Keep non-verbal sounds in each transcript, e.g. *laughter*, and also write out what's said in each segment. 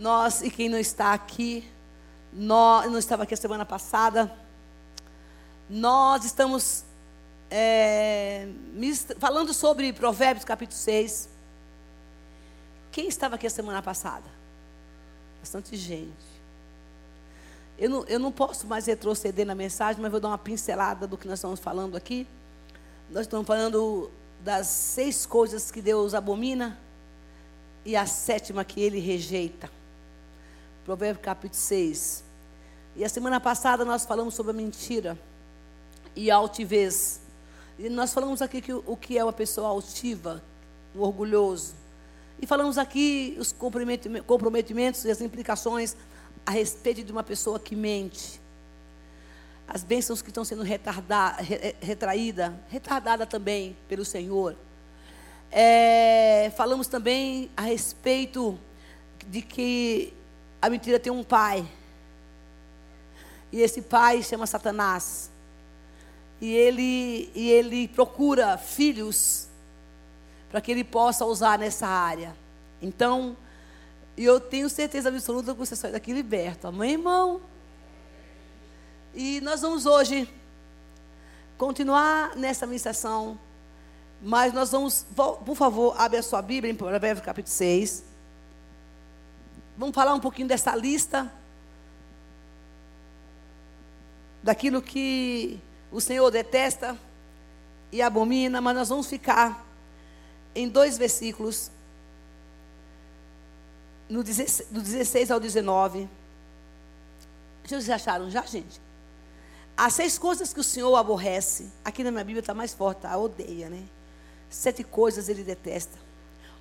Nós, e quem não está aqui, nós, não estava aqui a semana passada, nós estamos é, falando sobre Provérbios capítulo 6. Quem estava aqui a semana passada? Bastante gente. Eu não, eu não posso mais retroceder na mensagem, mas vou dar uma pincelada do que nós estamos falando aqui. Nós estamos falando das seis coisas que Deus abomina e a sétima que ele rejeita. Provérbio capítulo 6. E a semana passada nós falamos sobre a mentira e a altivez. E nós falamos aqui que o que é uma pessoa altiva, o orgulhoso. E falamos aqui os comprometimentos e as implicações a respeito de uma pessoa que mente. As bênçãos que estão sendo retardada, retraída, retardada também pelo Senhor. É, falamos também a respeito de que a mentira tem um pai. E esse pai chama Satanás. E ele, e ele procura filhos para que ele possa usar nessa área. Então, eu tenho certeza absoluta que você sai daqui liberto. Amém, irmão? E nós vamos hoje continuar nessa ministração. Mas nós vamos, por favor, abre a sua Bíblia em Provérbios capítulo 6. Vamos falar um pouquinho dessa lista. Daquilo que o Senhor detesta e abomina, mas nós vamos ficar em dois versículos no 16, do 16 ao 19. Vocês acharam já, gente? As seis coisas que o Senhor aborrece. Aqui na minha Bíblia está mais forte, tá? Odeia, né? Sete coisas ele detesta: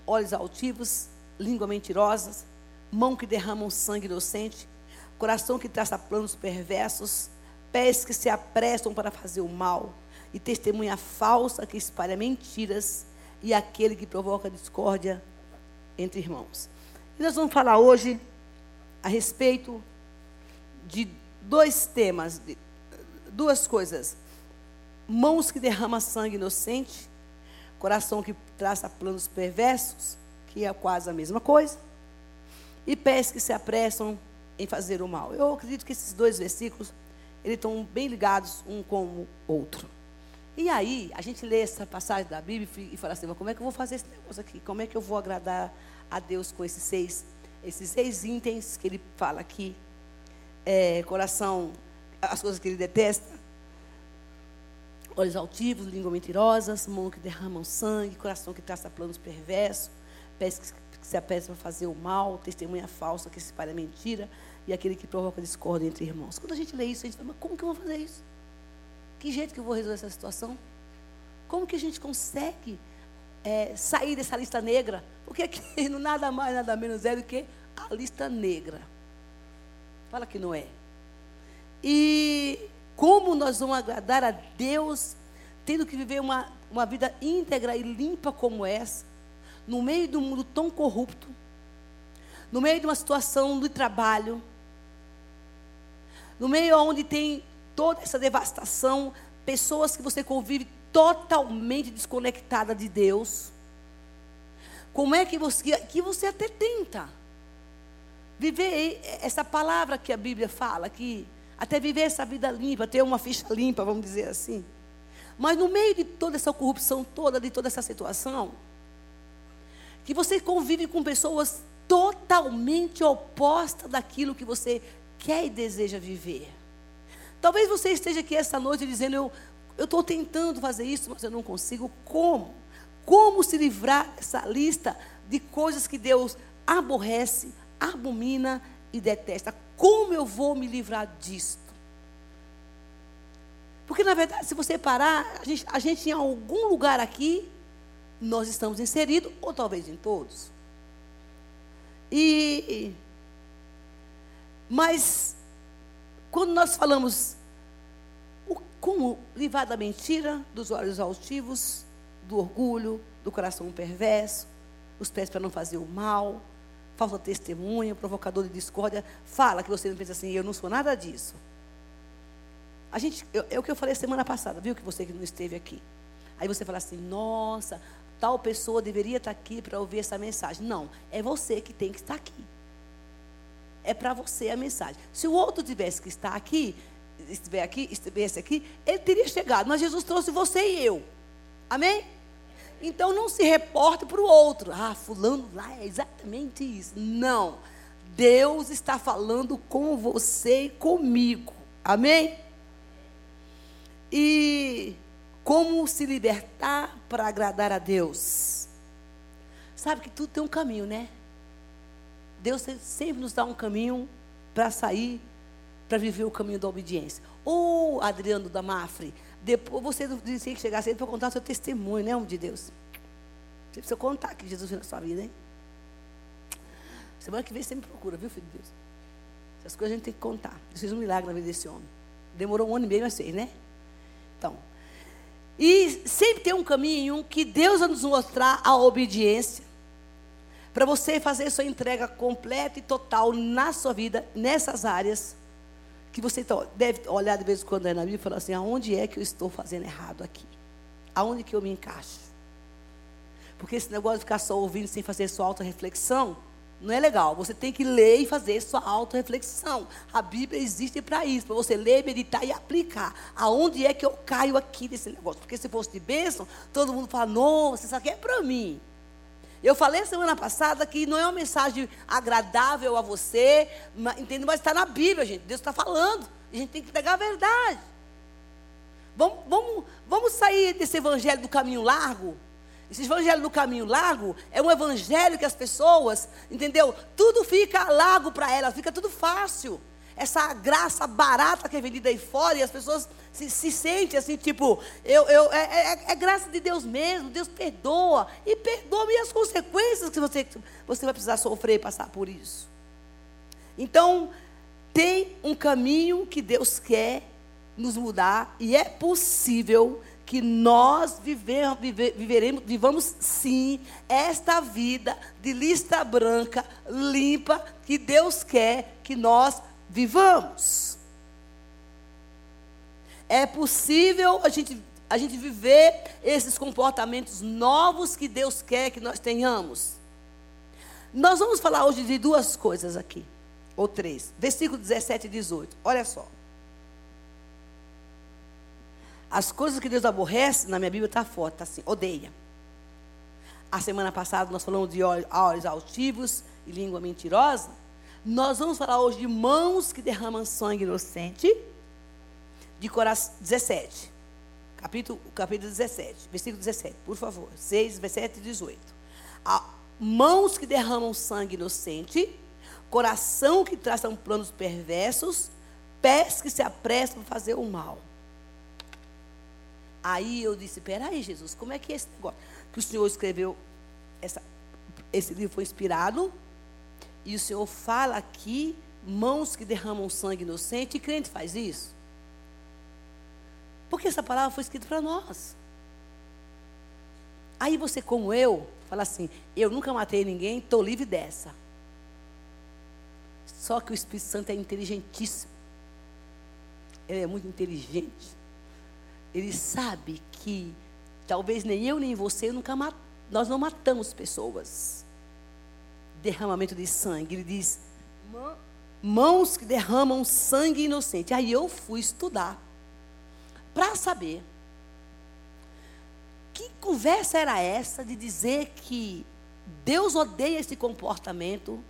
olhos altivos, língua mentirosa, mão que derramam sangue inocente, coração que traça planos perversos, pés que se apressam para fazer o mal, e testemunha falsa que espalha mentiras, e aquele que provoca discórdia entre irmãos. E nós vamos falar hoje a respeito de dois temas, de duas coisas. Mãos que derramam sangue inocente, coração que traça planos perversos, que é quase a mesma coisa, e pés que se apressam em fazer o mal. Eu acredito que esses dois versículos, eles estão bem ligados um com o outro. E aí, a gente lê essa passagem da Bíblia e fala assim, como é que eu vou fazer esse negócio aqui? Como é que eu vou agradar a Deus com esses seis, esses seis itens que ele fala aqui. É, coração, as coisas que ele detesta. Olhos altivos, língua mentirosas, mão que derramam sangue, coração que traça planos perversos, pés que se apressam para fazer o mal, testemunha falsa que se espalha mentira e aquele que provoca discórdia entre irmãos. Quando a gente lê isso, a gente fala, mas como que eu vou fazer isso? Que jeito que eu vou resolver essa situação? Como que a gente consegue é, sair dessa lista negra, porque aqui *laughs* nada mais, nada menos é do que a lista negra. Fala que não é. E como nós vamos agradar a Deus, tendo que viver uma, uma vida íntegra e limpa como essa, no meio de um mundo tão corrupto, no meio de uma situação de trabalho, no meio onde tem toda essa devastação, pessoas que você convive totalmente desconectada de Deus. Como é que você, que você até tenta viver essa palavra que a Bíblia fala, que até viver essa vida limpa, ter uma ficha limpa, vamos dizer assim. Mas no meio de toda essa corrupção toda, de toda essa situação, que você convive com pessoas totalmente opostas daquilo que você quer e deseja viver. Talvez você esteja aqui essa noite dizendo: Eu estou tentando fazer isso, mas eu não consigo. Como? Como se livrar dessa lista de coisas que Deus aborrece, abomina e detesta? Como eu vou me livrar disto? Porque, na verdade, se você parar, a gente, a gente em algum lugar aqui, nós estamos inseridos, ou talvez em todos. E. Mas, quando nós falamos como livrar da mentira, dos olhos altivos, do orgulho, do coração perverso, os pés para não fazer o mal, falsa testemunha, provocador de discórdia. Fala que você não pensa assim, eu não sou nada disso. A gente, eu, é o que eu falei semana passada, viu? Que você que não esteve aqui. Aí você fala assim, nossa, tal pessoa deveria estar aqui para ouvir essa mensagem. Não, é você que tem que estar aqui. é para você a mensagem. Se o outro tivesse que estar aqui, estiver aqui, estivesse aqui, ele teria chegado. Mas Jesus trouxe você e eu. Amém? Então não se reporte para o outro. Ah, fulano lá é exatamente isso. Não. Deus está falando com você e comigo. Amém? E como se libertar para agradar a Deus? Sabe que tudo tem um caminho, né? Deus sempre nos dá um caminho para sair, para viver o caminho da obediência. Ô, Adriano da Mafre, depois você disse que chegar cedo para contar o seu testemunho, né, homem de Deus? Você precisa contar que Jesus fez na sua vida, hein? Semana que vem você me procura, viu, filho de Deus? Essas coisas a gente tem que contar. Deus fez um milagre na vida desse homem. Demorou um ano e meio, mas fez, né? Então. E sempre tem um caminho que Deus vai nos mostrar a obediência. Para você fazer sua entrega completa e total na sua vida, nessas áreas. Que você deve olhar de vez em quando na Bíblia e falar assim: aonde é que eu estou fazendo errado aqui? Aonde que eu me encaixo? Porque esse negócio de ficar só ouvindo sem fazer sua auto-reflexão, não é legal. Você tem que ler e fazer sua auto-reflexão. A Bíblia existe para isso, para você ler, meditar e aplicar. Aonde é que eu caio aqui nesse negócio? Porque se fosse de bênção, todo mundo fala, nossa, isso aqui é para mim. Eu falei semana passada que não é uma mensagem agradável a você, entende? mas está na Bíblia, gente. Deus está falando. A gente tem que pegar a verdade. Vamos, vamos, vamos sair desse evangelho do caminho largo? Esse evangelho do caminho largo é um evangelho que as pessoas, entendeu? Tudo fica largo para elas, fica tudo fácil. Essa graça barata que é vendida aí fora e as pessoas se, se sentem assim, tipo, eu, eu, é, é, é, graça de Deus mesmo, Deus perdoa. E perdoa-me as consequências que você, você vai precisar sofrer e passar por isso. Então, tem um caminho que Deus quer nos mudar e é possível que nós viver, viver, viveremos, vivamos sim esta vida de lista branca, limpa, que Deus quer que nós vivamos. É possível a gente, a gente viver esses comportamentos novos que Deus quer que nós tenhamos. Nós vamos falar hoje de duas coisas aqui, ou três. Versículo 17 e 18. Olha só. As coisas que Deus aborrece, na minha Bíblia está forte, está assim, odeia. A semana passada nós falamos de olhos altivos e língua mentirosa. Nós vamos falar hoje de mãos que derramam sangue inocente, de coração 17. Capítulo, capítulo 17, versículo 17, por favor. 6, 17 e 18. A, mãos que derramam sangue inocente, coração que traçam planos perversos, pés que se apressam a fazer o mal. Aí eu disse: peraí, Jesus, como é que é esse negócio? Que o Senhor escreveu, essa, esse livro foi inspirado, e o Senhor fala aqui, mãos que derramam sangue inocente, e crente faz isso? Porque essa palavra foi escrita para nós. Aí você, como eu, fala assim: eu nunca matei ninguém, estou livre dessa. Só que o Espírito Santo é inteligentíssimo. Ele é muito inteligente ele sabe que talvez nem eu nem você nunca mat, nós não matamos pessoas. Derramamento de sangue. Ele diz: mãos que derramam sangue inocente. Aí eu fui estudar para saber que conversa era essa de dizer que Deus odeia esse comportamento,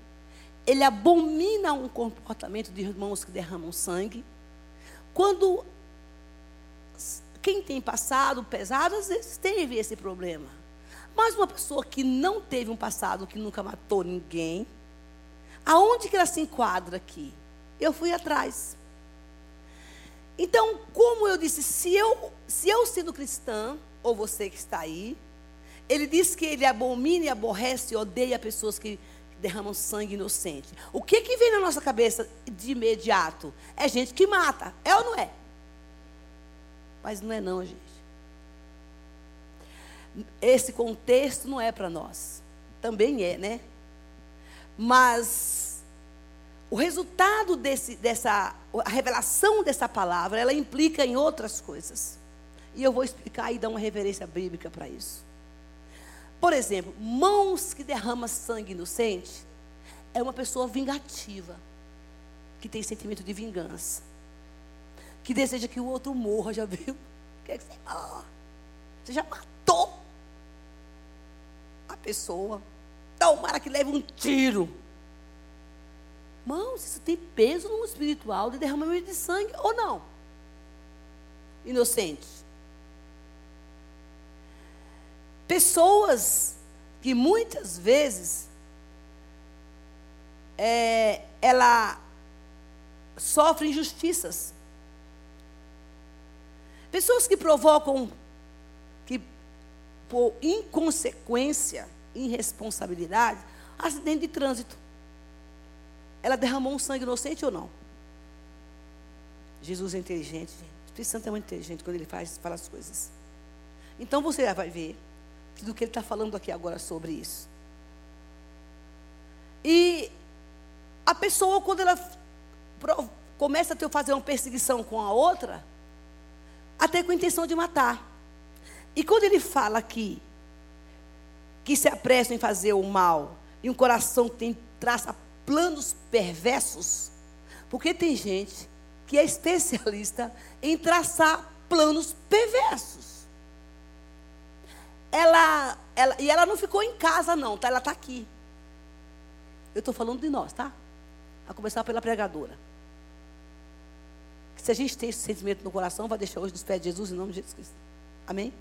ele abomina um comportamento de irmãos que derramam sangue. Quando quem tem passado pesado, às vezes teve esse problema. Mas uma pessoa que não teve um passado, que nunca matou ninguém, aonde que ela se enquadra aqui? Eu fui atrás. Então, como eu disse, se eu, se eu sendo cristã, ou você que está aí, ele diz que ele abomina e aborrece e odeia pessoas que derramam sangue inocente. O que, que vem na nossa cabeça de imediato? É gente que mata, é ou não é? Mas não é não, gente. Esse contexto não é para nós. Também é, né? Mas o resultado desse, dessa, a revelação dessa palavra, ela implica em outras coisas. E eu vou explicar e dar uma referência bíblica para isso. Por exemplo, mãos que derramam sangue inocente é uma pessoa vingativa. que tem sentimento de vingança. Que deseja que o outro morra, já viu? Quer que você morra. Você já matou a pessoa. Tomara que leve um tiro. Irmãos, isso tem peso no espiritual de derramamento de sangue ou não? Inocentes. Pessoas que muitas vezes é, ela sofre injustiças. Pessoas que provocam que por inconsequência, irresponsabilidade, acidente de trânsito. Ela derramou um sangue inocente ou não? Jesus é inteligente, gente. O Espírito Santo é muito inteligente quando ele faz, fala as coisas. Então você vai ver do que ele está falando aqui agora sobre isso. E a pessoa, quando ela começa a ter, fazer uma perseguição com a outra, até com a intenção de matar. E quando ele fala aqui que se apressam em fazer o mal e um coração que tem traça planos perversos, porque tem gente que é especialista em traçar planos perversos ela, ela, e ela não ficou em casa, não, tá? Ela está aqui. Eu estou falando de nós, tá? A começar pela pregadora. Se a gente tem esse sentimento no coração, vai deixar hoje nos pés de Jesus em nome de Jesus Cristo. Amém?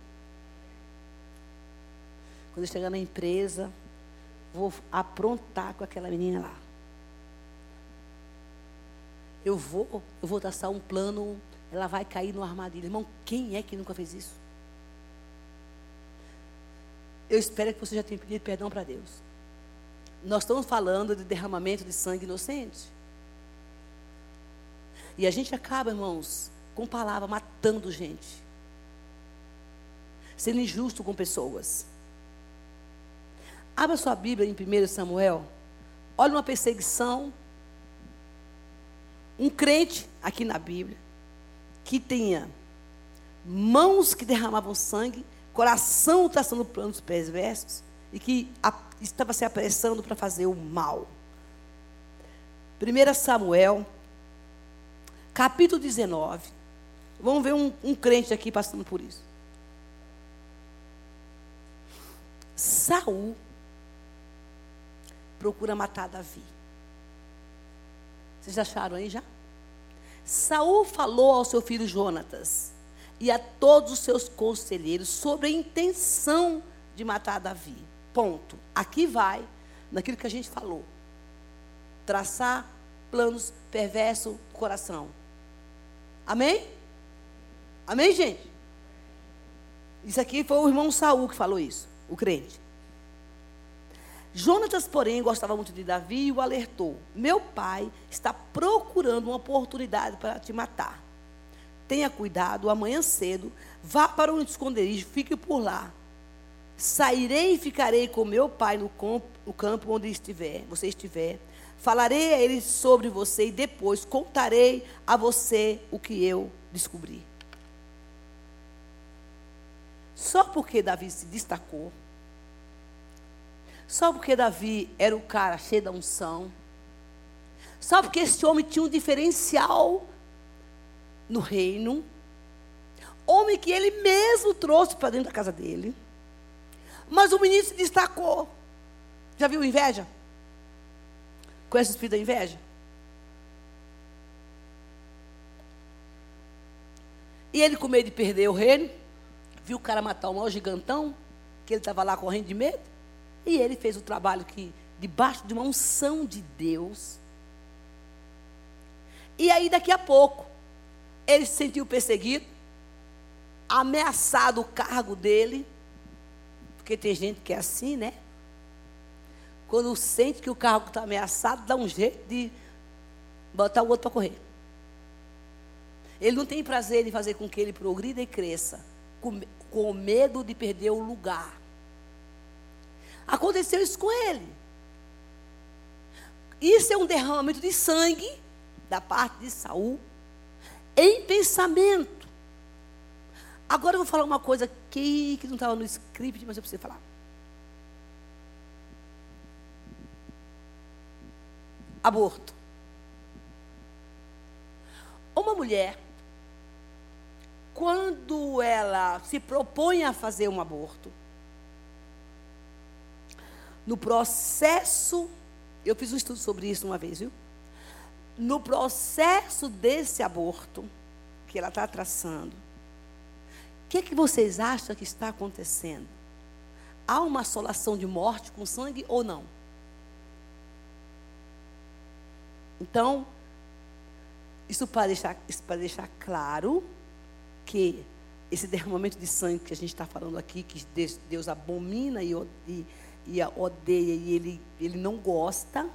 Quando eu chegar na empresa, vou aprontar com aquela menina lá. Eu vou, eu vou traçar um plano, ela vai cair no armadilha. Irmão, quem é que nunca fez isso? Eu espero que você já tenha pedido perdão para Deus. Nós estamos falando de derramamento de sangue inocente. E a gente acaba, irmãos, com palavra matando gente. Sendo injusto com pessoas. Abra sua Bíblia em 1 Samuel. Olha uma perseguição. Um crente aqui na Bíblia que tenha mãos que derramavam sangue coração traçando planos perversos e que a, estava se apressando para fazer o mal. 1 Samuel, capítulo 19. Vamos ver um, um crente aqui passando por isso. Saul procura matar Davi. Vocês acharam aí já? Saul falou ao seu filho Jonatas: e a todos os seus conselheiros sobre a intenção de matar Davi. Ponto. Aqui vai naquilo que a gente falou. Traçar planos perversos do coração. Amém? Amém, gente? Isso aqui foi o irmão Saul que falou isso, o crente. Jonatas, porém, gostava muito de Davi e o alertou: Meu pai está procurando uma oportunidade para te matar tenha cuidado, amanhã cedo, vá para um esconderijo, fique por lá. Sairei e ficarei com meu pai no campo, no campo onde estiver, você estiver. Falarei a ele sobre você e depois contarei a você o que eu descobri. Só porque Davi se destacou, só porque Davi era o cara cheio da unção, só porque esse homem tinha um diferencial no reino, homem que ele mesmo trouxe para dentro da casa dele. Mas o menino se destacou. Já viu inveja? Conhece o espírito da inveja? E ele, com medo de perder o reino, viu o cara matar o maior gigantão, que ele estava lá correndo de medo. E ele fez o trabalho que, debaixo de uma unção de Deus. E aí, daqui a pouco, ele se sentiu perseguido, ameaçado o cargo dele, porque tem gente que é assim, né? Quando sente que o cargo está ameaçado, dá um jeito de botar o outro para correr. Ele não tem prazer em fazer com que ele progrida e cresça, com, com medo de perder o lugar. Aconteceu isso com ele. Isso é um derramamento de sangue da parte de Saul em pensamento. Agora eu vou falar uma coisa aqui que não estava no script, mas eu preciso falar. Aborto. mulher, quando ela se propõe a fazer um aborto, no processo, eu fiz um estudo sobre isso uma vez, viu? No processo desse aborto que ela está traçando, o que, que vocês acham que está acontecendo? Há uma assolação de morte com sangue ou não? Então, isso para deixar, isso para deixar claro que esse derramamento de sangue que a gente está falando aqui, que Deus, abomina e, e, e, odeia e ele, ele não gosta,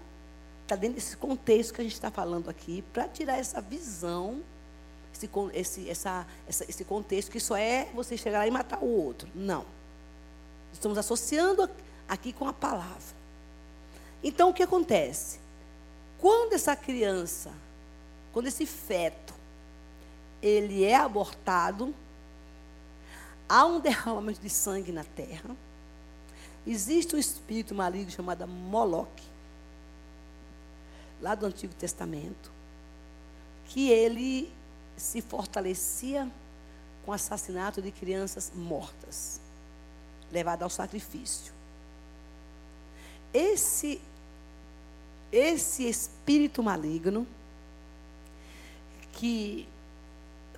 está dentro desse contexto que a gente está falando aqui, para tirar essa visão esse, esse, essa, essa, esse contexto que só é você chegar lá e matar o outro. Não. Estamos associando aqui com a palavra. Então, o que acontece? Quando essa criança, quando esse feto, ele é abortado, há um derramamento de sangue na terra, existe um espírito maligno chamado Moloque, lá do Antigo Testamento, que ele se fortalecia com o assassinato de crianças mortas, levadas ao sacrifício. Esse esse espírito maligno que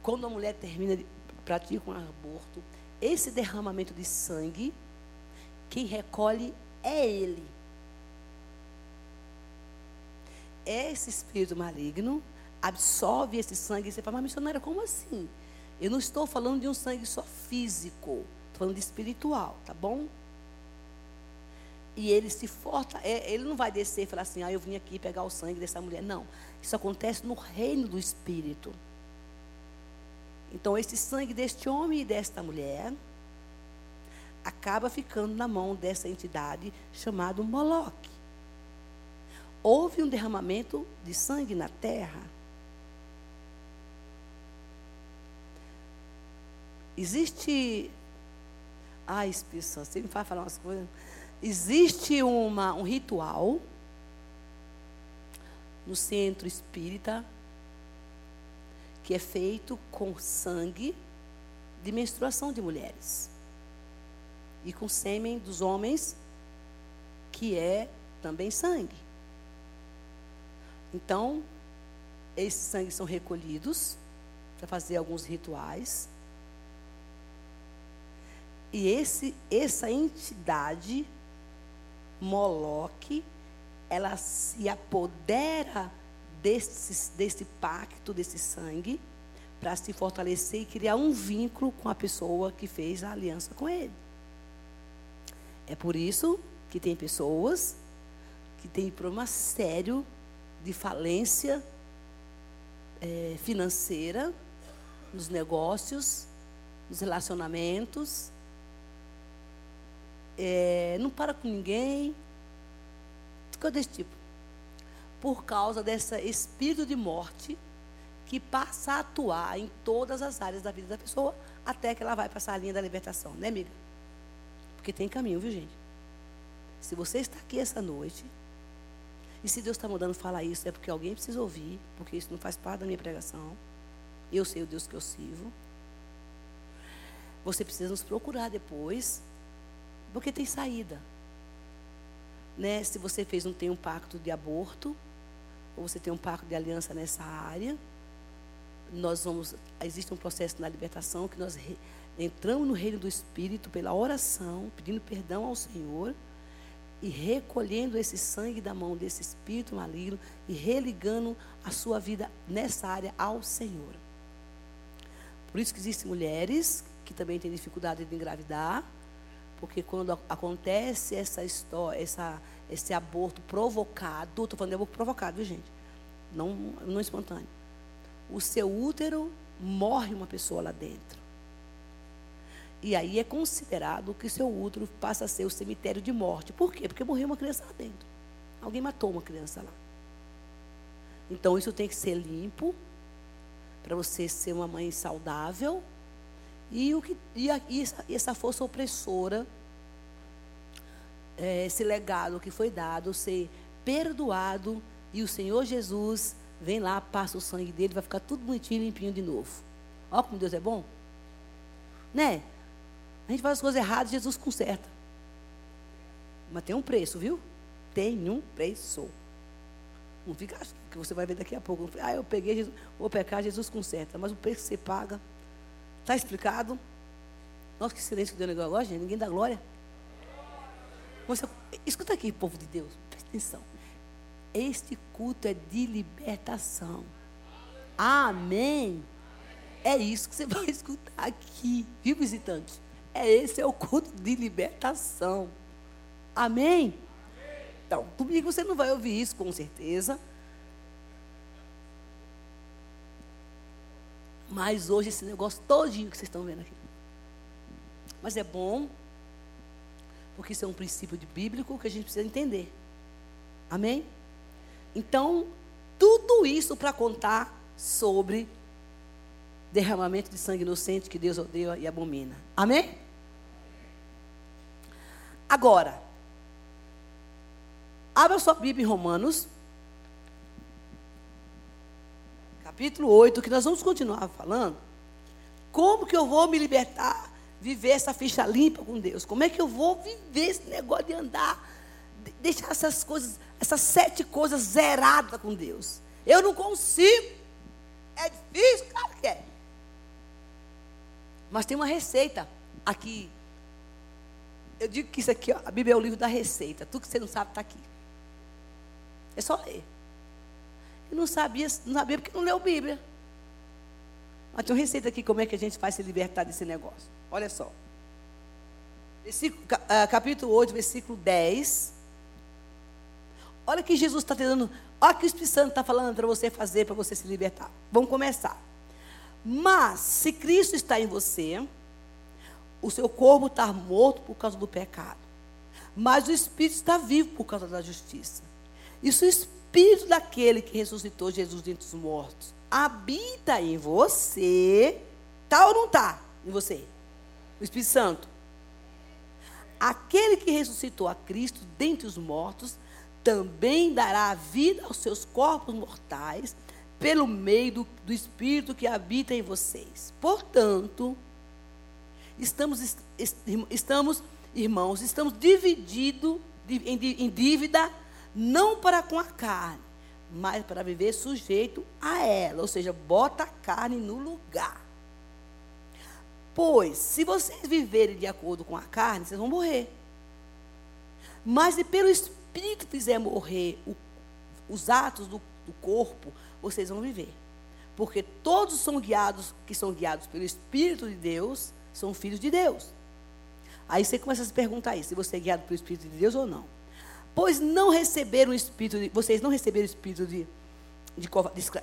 quando a mulher termina de pratica um aborto, esse derramamento de sangue, quem recolhe é ele. Esse espírito maligno absorve esse sangue. E você fala, mas missionária, como assim? Eu não estou falando de um sangue só físico, estou falando de espiritual, tá bom? E ele se forta, é, ele não vai descer e falar assim, ah, eu vim aqui pegar o sangue dessa mulher. Não, isso acontece no reino do Espírito. Então, esse sangue deste homem e desta mulher acaba ficando na mão dessa entidade chamada Moloque. Houve um derramamento de sangue na terra. Existe. Ai, Espírito Santo, você me faz falar umas coisas. Existe uma, um ritual no centro espírita que é feito com sangue de menstruação de mulheres e com sêmen dos homens, que é também sangue. Então, esses sangues são recolhidos para fazer alguns rituais e esse, essa entidade, Moloque, ela se apodera desse, desse pacto, desse sangue, para se fortalecer e criar um vínculo com a pessoa que fez a aliança com ele. É por isso que tem pessoas que têm problema sério de falência é, financeira nos negócios, nos relacionamentos, é, não para com ninguém, coisa desse tipo. Por causa desse espírito de morte que passa a atuar em todas as áreas da vida da pessoa até que ela vai passar a linha da libertação, né, amiga? Porque tem caminho, viu, gente? Se você está aqui essa noite, e se Deus está mandando falar isso, é porque alguém precisa ouvir, porque isso não faz parte da minha pregação. Eu sei o Deus que eu sirvo. Você precisa nos procurar depois porque tem saída. Né? Se você fez, não tem um pacto de aborto, ou você tem um pacto de aliança nessa área, nós vamos. Existe um processo na libertação que nós re, entramos no reino do Espírito pela oração, pedindo perdão ao Senhor e recolhendo esse sangue da mão desse espírito maligno e religando a sua vida nessa área ao Senhor. Por isso que existem mulheres que também têm dificuldade de engravidar, porque quando acontece essa história, essa, esse aborto provocado, estou falando de aborto provocado, viu, gente? Não, não espontâneo. O seu útero morre uma pessoa lá dentro. E aí é considerado que seu útero passa a ser o cemitério de morte. Por quê? Porque morreu uma criança lá dentro. Alguém matou uma criança lá. Então isso tem que ser limpo para você ser uma mãe saudável e, o que, e, a, e essa, força opressora, é, esse legado que foi dado, ser perdoado e o Senhor Jesus vem lá, passa o sangue dele, vai ficar tudo bonitinho, limpinho de novo. Olha como Deus é bom. Né? A gente faz as coisas erradas, Jesus conserta. Mas tem um preço, viu? Tem um preço. Não fica achando que você vai ver daqui a pouco. Ah, eu peguei, Jesus, vou pecar, Jesus conserta. Mas o preço que você paga, está explicado? Nossa, que silêncio que deu negócio agora, gente. Ninguém dá glória. Você, escuta aqui, povo de Deus. Presta atenção. Este culto é de libertação. Amém. É isso que você vai *laughs* escutar aqui, viu, visitante? É esse é o culto de libertação. Amém? Então, domingo você não vai ouvir isso, com certeza. Mas hoje esse negócio todinho que vocês estão vendo aqui. Mas é bom, porque isso é um princípio bíblico que a gente precisa entender. Amém? Então, tudo isso para contar sobre derramamento de sangue inocente que Deus odeia e abomina. Amém? Agora, abra sua Bíblia em Romanos, capítulo 8, que nós vamos continuar falando. Como que eu vou me libertar, viver essa ficha limpa com Deus? Como é que eu vou viver esse negócio de andar, deixar essas coisas, essas sete coisas zeradas com Deus? Eu não consigo. É difícil, claro que é. Mas tem uma receita aqui. Eu digo que isso aqui, ó, a Bíblia é o livro da receita. Tudo que você não sabe está aqui. É só ler. Eu não sabia, não sabia porque não leu Bíblia. Mas tem uma receita aqui, como é que a gente faz se libertar desse negócio. Olha só. Ah, capítulo 8, versículo 10. Olha que Jesus está te dando. Olha que o Espírito Santo está falando para você fazer, para você se libertar. Vamos começar. Mas, se Cristo está em você, o seu corpo está morto por causa do pecado. Mas o Espírito está vivo por causa da justiça. E se Espírito daquele que ressuscitou Jesus dentre os mortos habita em você, está ou não está em você? O Espírito Santo. Aquele que ressuscitou a Cristo dentre os mortos também dará vida aos seus corpos mortais pelo meio do, do Espírito que habita em vocês. Portanto, estamos, estamos irmãos, estamos divididos em dívida, não para com a carne, mas para viver sujeito a ela. Ou seja, bota a carne no lugar. Pois, se vocês viverem de acordo com a carne, vocês vão morrer. Mas se pelo Espírito fizer morrer o, os atos do, do corpo, vocês vão viver. Porque todos são guiados, que são guiados pelo Espírito de Deus, são filhos de Deus. Aí você começa a se perguntar aí, se você é guiado pelo Espírito de Deus ou não. Pois não receberam o Espírito, de, vocês não receberam o Espírito de, de,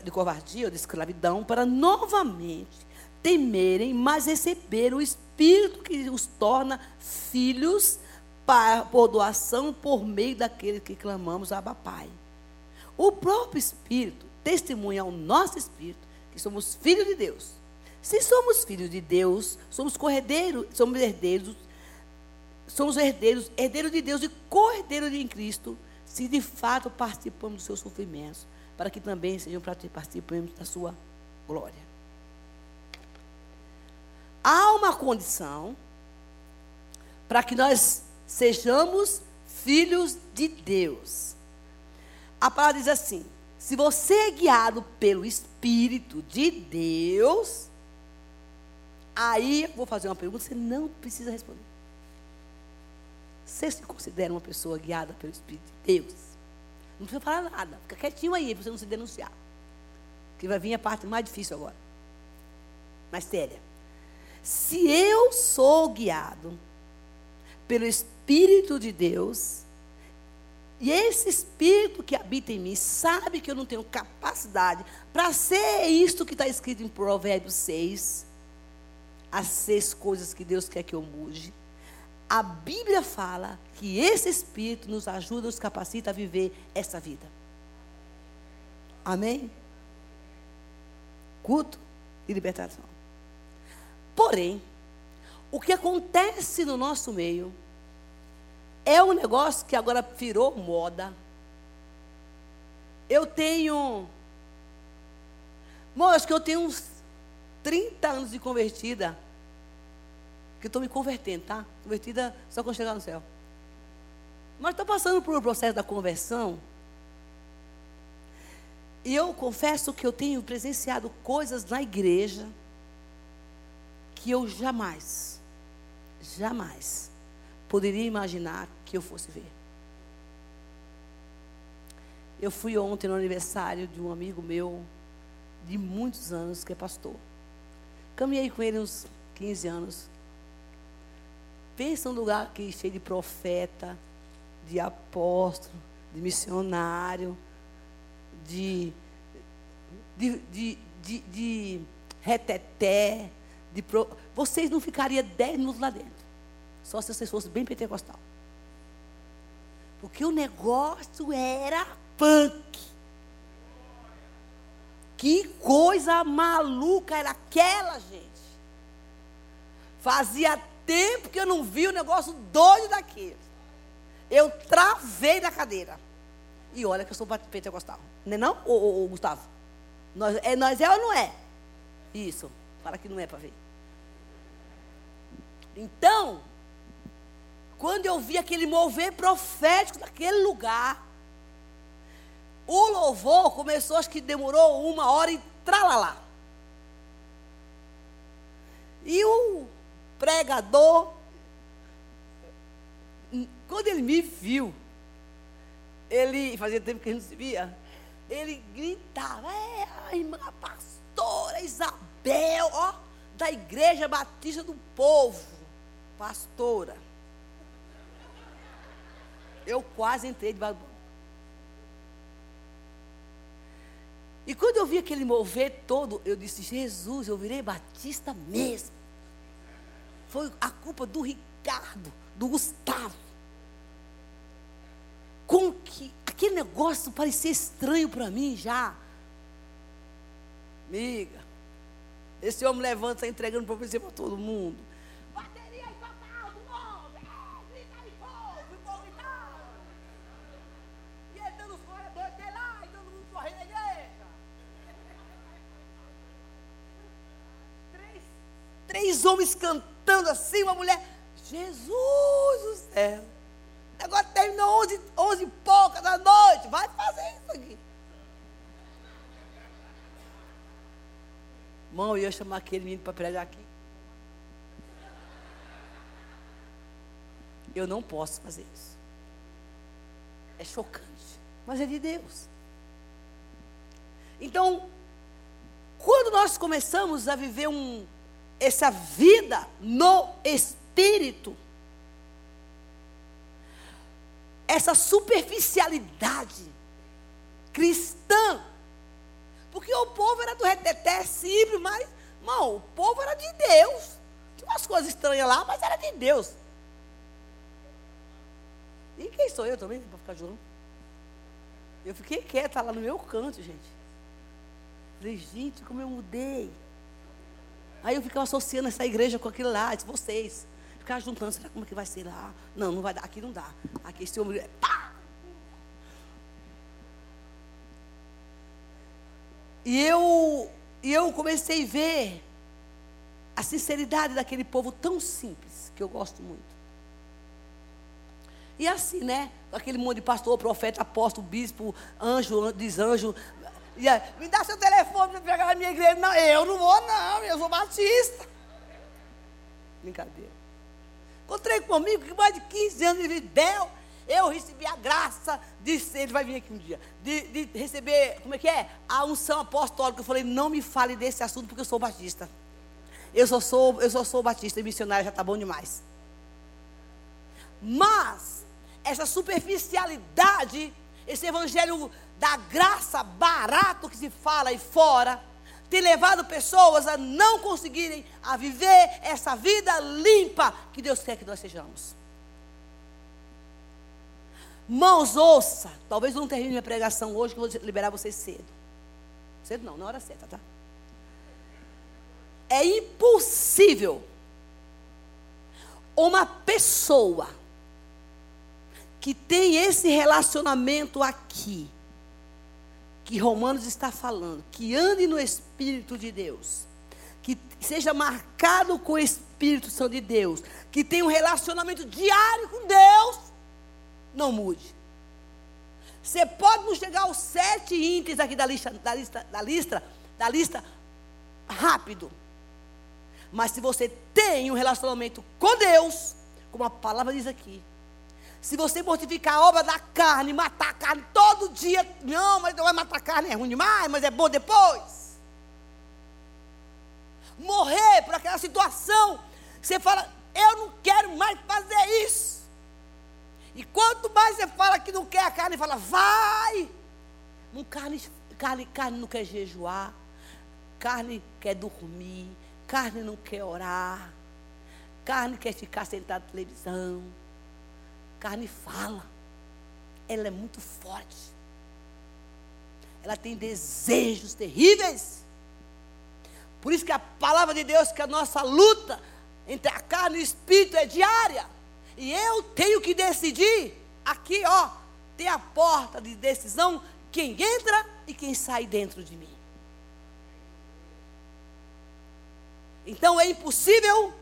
de covardia ou de escravidão para novamente temerem, mas receberam o Espírito que os torna filhos para, por doação por meio daquele que clamamos, Abba Pai. O próprio Espírito testemunha ao nosso espírito que somos filhos de Deus. Se somos filhos de Deus, somos somos herdeiros, somos herdeiros, herdeiros de Deus e co-herdeiros de Cristo, se de fato participamos dos seus sofrimentos, para que também sejam participemos da sua glória. Há uma condição para que nós sejamos filhos de Deus. A palavra diz assim: se você é guiado pelo Espírito de Deus, aí vou fazer uma pergunta, você não precisa responder. Você se considera uma pessoa guiada pelo Espírito de Deus? Não precisa falar nada, fica quietinho aí para você não se denunciar. Que vai vir a parte mais difícil agora. Mais séria. Se eu sou guiado pelo Espírito de Deus, e esse espírito que habita em mim sabe que eu não tenho capacidade para ser isto que está escrito em Provérbios 6, as seis coisas que Deus quer que eu mude. A Bíblia fala que esse espírito nos ajuda, nos capacita a viver essa vida. Amém? Culto e libertação. Porém, o que acontece no nosso meio é um negócio que agora virou moda. Eu tenho Irmão, acho que eu tenho uns 30 anos de convertida. Que estou me convertendo, tá? Convertida só quando chegar no céu. Mas estou passando por um processo da conversão. E eu confesso que eu tenho presenciado coisas na igreja que eu jamais, jamais poderia imaginar que eu fosse ver. Eu fui ontem no aniversário de um amigo meu, de muitos anos, que é pastor. Caminhei com ele uns 15 anos. Pensa num lugar aqui cheio de profeta, de apóstolo, de missionário, de, de, de, de, de reteté. De pro... Vocês não ficariam 10 minutos lá dentro. Só se vocês fossem bem pentecostal. Porque o negócio era punk. Que coisa maluca era aquela, gente. Fazia tempo que eu não vi o negócio doido daquele. Eu travei da cadeira. E olha que eu sou pentecostal. Não é não, ô, ô, ô, Gustavo? Nós é, nós é ou não é? Isso. Fala que não é para ver. Então, quando eu vi aquele mover profético naquele lugar, o louvor começou, acho que demorou uma hora e tralalá. E o pregador, quando ele me viu, ele, fazia tempo que a gente não se via, ele gritava, é a irmã pastora Isabel, ó, da Igreja Batista do Povo, pastora. Eu quase entrei debaixo do E quando eu vi aquele mover todo, eu disse: Jesus, eu virei batista mesmo. Foi a culpa do Ricardo, do Gustavo. Com que aquele negócio parecia estranho para mim já. Amiga, esse homem levanta, está entregando profecia para todo mundo. três homens cantando assim, uma mulher. Jesus do céu. Agora terminou 11, 11 e pouca da noite. Vai fazer isso aqui. Irmão, eu ia chamar aquele menino para pregar aqui. Eu não posso fazer isso. É chocante. Mas é de Deus. Então, quando nós começamos a viver um, essa vida no espírito, essa superficialidade cristã, porque o povo era do reteté simples, mas, irmão, o povo era de Deus. Tinha umas coisas estranhas lá, mas era de Deus. E quem sou eu também para ficar jurando? Eu fiquei quieta lá no meu canto, gente. Falei, gente, como eu mudei. Aí eu ficava associando essa igreja com aquilo lá, disse, vocês. Ficava juntando, será como é que vai ser lá? Não, não vai dar, aqui não dá. Aqui esse homem, pá! E eu, e eu comecei a ver a sinceridade daquele povo tão simples, que eu gosto muito. E assim, né? Aquele monte de pastor, profeta, apóstolo, bispo, anjo, desanjo, me dá seu telefone para pegar na minha igreja. Não, eu não vou, não, eu sou batista. Brincadeira. Encontrei comigo que mais de 15 anos de deu. Eu recebi a graça de ser, ele vai vir aqui um dia, de, de receber, como é que é? A unção apostólica. Eu falei, não me fale desse assunto porque eu sou batista. Eu só sou, eu só sou batista e missionário já está bom demais. Mas, essa superficialidade, esse evangelho da graça barato que se fala aí fora, tem levado pessoas a não conseguirem a viver essa vida limpa que Deus quer que nós sejamos. Mãos, ouça. Talvez eu não termine minha pregação hoje, que eu vou liberar vocês cedo. Cedo não, na hora certa, tá? É impossível uma pessoa que tem esse relacionamento aqui, que Romanos está falando, que ande no Espírito de Deus, que seja marcado com o Espírito Santo de Deus, que tenha um relacionamento diário com Deus, não mude. Você pode não chegar aos sete índices aqui da lista, da lista, da lista, da lista rápido. Mas se você tem um relacionamento com Deus, como a palavra diz aqui, se você mortificar a obra da carne, matar a carne todo dia, não, mas não vai matar a carne, é ruim demais, mas é bom depois. Morrer por aquela situação, você fala, eu não quero mais fazer isso. E quanto mais você fala que não quer a carne, fala, vai. Não, carne, carne, carne não quer jejuar, carne quer dormir, carne não quer orar, carne quer ficar sentada na televisão carne fala. Ela é muito forte. Ela tem desejos terríveis. Por isso que a palavra de Deus, que a nossa luta entre a carne e o espírito é diária. E eu tenho que decidir. Aqui, ó, tem a porta de decisão, quem entra e quem sai dentro de mim. Então é impossível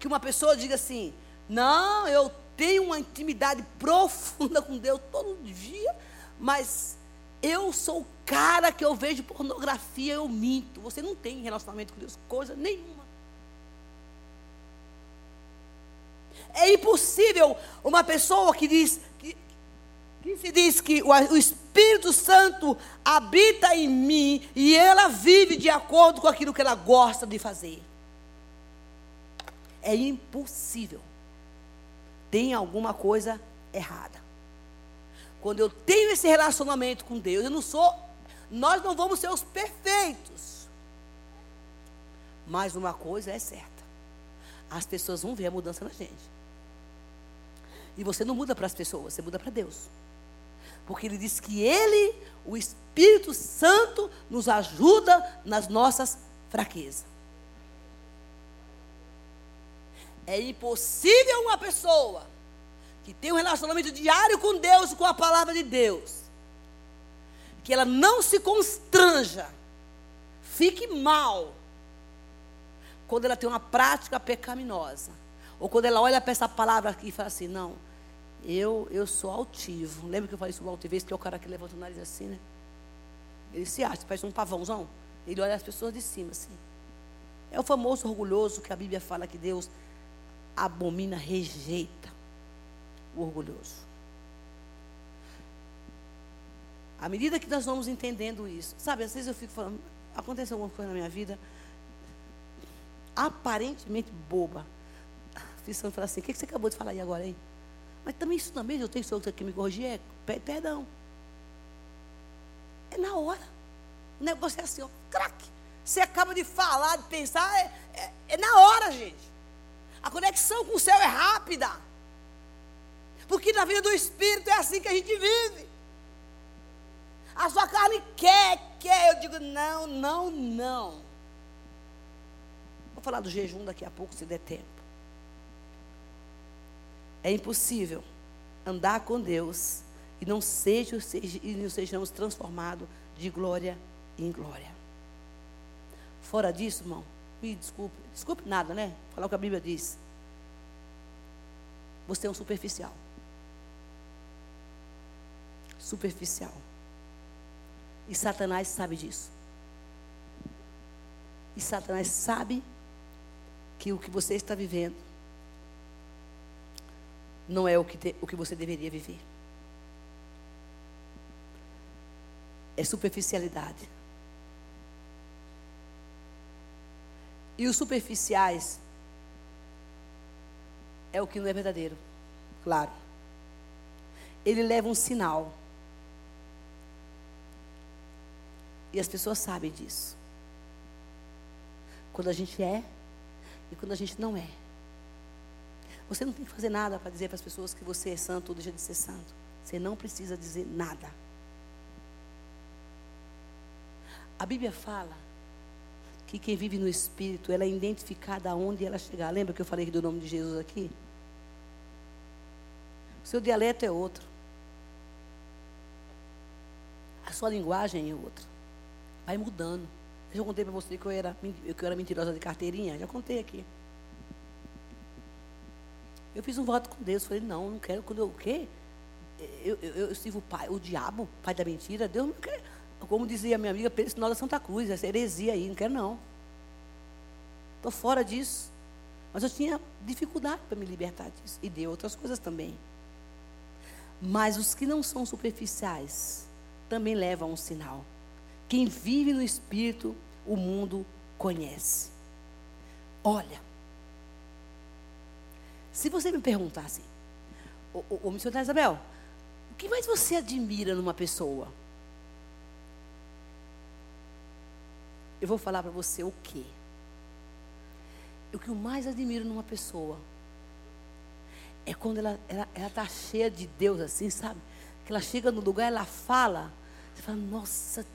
que uma pessoa diga assim: não, eu tenho uma intimidade profunda com Deus todo dia, mas eu sou o cara que eu vejo pornografia, eu minto. Você não tem relacionamento com Deus, coisa nenhuma. É impossível uma pessoa que diz que, que se diz que o, o Espírito Santo habita em mim e ela vive de acordo com aquilo que ela gosta de fazer. É impossível tem alguma coisa errada. Quando eu tenho esse relacionamento com Deus, eu não sou, nós não vamos ser os perfeitos. Mas uma coisa é certa: as pessoas vão ver a mudança na gente. E você não muda para as pessoas, você muda para Deus. Porque Ele diz que Ele, o Espírito Santo, nos ajuda nas nossas fraquezas. É impossível uma pessoa que tem um relacionamento diário com Deus com a palavra de Deus, que ela não se constranja, fique mal, quando ela tem uma prática pecaminosa, ou quando ela olha para essa palavra aqui e fala assim: não, eu, eu sou altivo. Lembra que eu falei sobre altivez, que é o cara que levanta o nariz assim, né? Ele se acha, parece um pavãozão. Ele olha as pessoas de cima assim. É o famoso orgulhoso que a Bíblia fala que Deus abomina, rejeita o orgulhoso. À medida que nós vamos entendendo isso, sabe, às vezes eu fico falando, aconteceu alguma coisa na minha vida, aparentemente boba. Fiz falar assim, o que você acabou de falar aí agora, hein? Mas também isso também, eu tenho sou que me corrigir, é perdão. É na hora. O negócio é assim, ó, craque. Você acaba de falar, de pensar, é, é, é na hora, gente. A conexão com o céu é rápida. Porque na vida do Espírito é assim que a gente vive. A sua carne quer, quer. Eu digo, não, não, não. Vou falar do jejum daqui a pouco, se der tempo. É impossível andar com Deus e não, seja, e não sejamos transformados de glória em glória. Fora disso, irmão, me desculpe, desculpe nada, né? Falar o que a Bíblia diz. Você é um superficial. Superficial. E Satanás sabe disso. E Satanás sabe que o que você está vivendo não é o que, te, o que você deveria viver. É superficialidade. E os superficiais é o que não é verdadeiro. Claro. Ele leva um sinal. E as pessoas sabem disso. Quando a gente é e quando a gente não é. Você não tem que fazer nada para dizer para as pessoas que você é santo ou deixa de ser santo. Você não precisa dizer nada. A Bíblia fala que quem vive no Espírito, ela é identificada aonde ela chegar. Lembra que eu falei do nome de Jesus aqui? O seu dialeto é outro. sua linguagem é outra. Vai mudando. Eu já contei para você que eu era, que eu era mentirosa de carteirinha. Já contei aqui. Eu fiz um voto com Deus. Falei, não, não quero. Quando o quê? Eu, eu, eu sirvo o pai, o diabo, pai da mentira. Deus não quer. Como dizia minha amiga Pedro Sinal da Santa Cruz, essa heresia aí, não quero não. Estou fora disso. Mas eu tinha dificuldade para me libertar disso. E de outras coisas também. Mas os que não são superficiais também levam um sinal. Quem vive no Espírito, o mundo conhece. Olha, se você me perguntar assim, ô, ô, ô missionário Isabel, o que mais você admira numa pessoa? Eu vou falar para você o quê? O que eu mais admiro numa pessoa é quando ela está ela, ela cheia de Deus, assim, sabe? Que ela chega no lugar, ela fala. Você fala, nossa,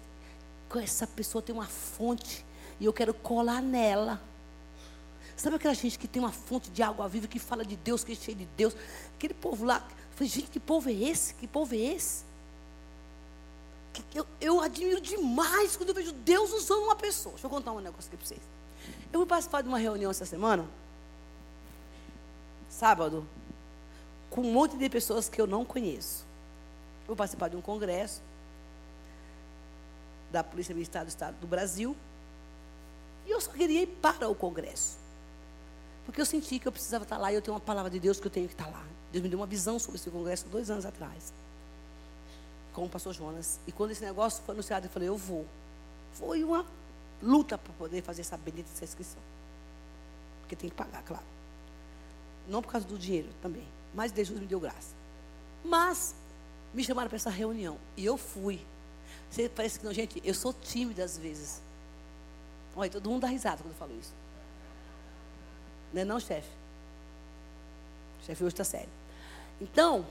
essa pessoa tem uma fonte e eu quero colar nela. Sabe aquela gente que tem uma fonte de água viva, que fala de Deus, que é cheio de Deus? Aquele povo lá, eu falei, gente, que povo é esse? Que povo é esse? Eu, eu admiro demais quando eu vejo Deus usando uma pessoa. Deixa eu contar um negócio aqui para vocês. Eu vou participar de uma reunião essa semana, sábado, com um monte de pessoas que eu não conheço. Eu vou participar de um congresso da Polícia Militar do Estado do Brasil. E eu só queria ir para o congresso. Porque eu senti que eu precisava estar lá e eu tenho uma palavra de Deus que eu tenho que estar lá. Deus me deu uma visão sobre esse congresso dois anos atrás. Com o pastor Jonas. E quando esse negócio foi anunciado, eu falei, eu vou. Foi uma luta para poder fazer essa bendita essa inscrição. Porque tem que pagar, claro. Não por causa do dinheiro também. Mas Jesus me deu graça. Mas me chamaram para essa reunião. E eu fui. Você parece que não, gente, eu sou tímida às vezes. Olha, todo mundo dá risada quando eu falo isso. Não é não, chefe? O chefe hoje está sério. Então,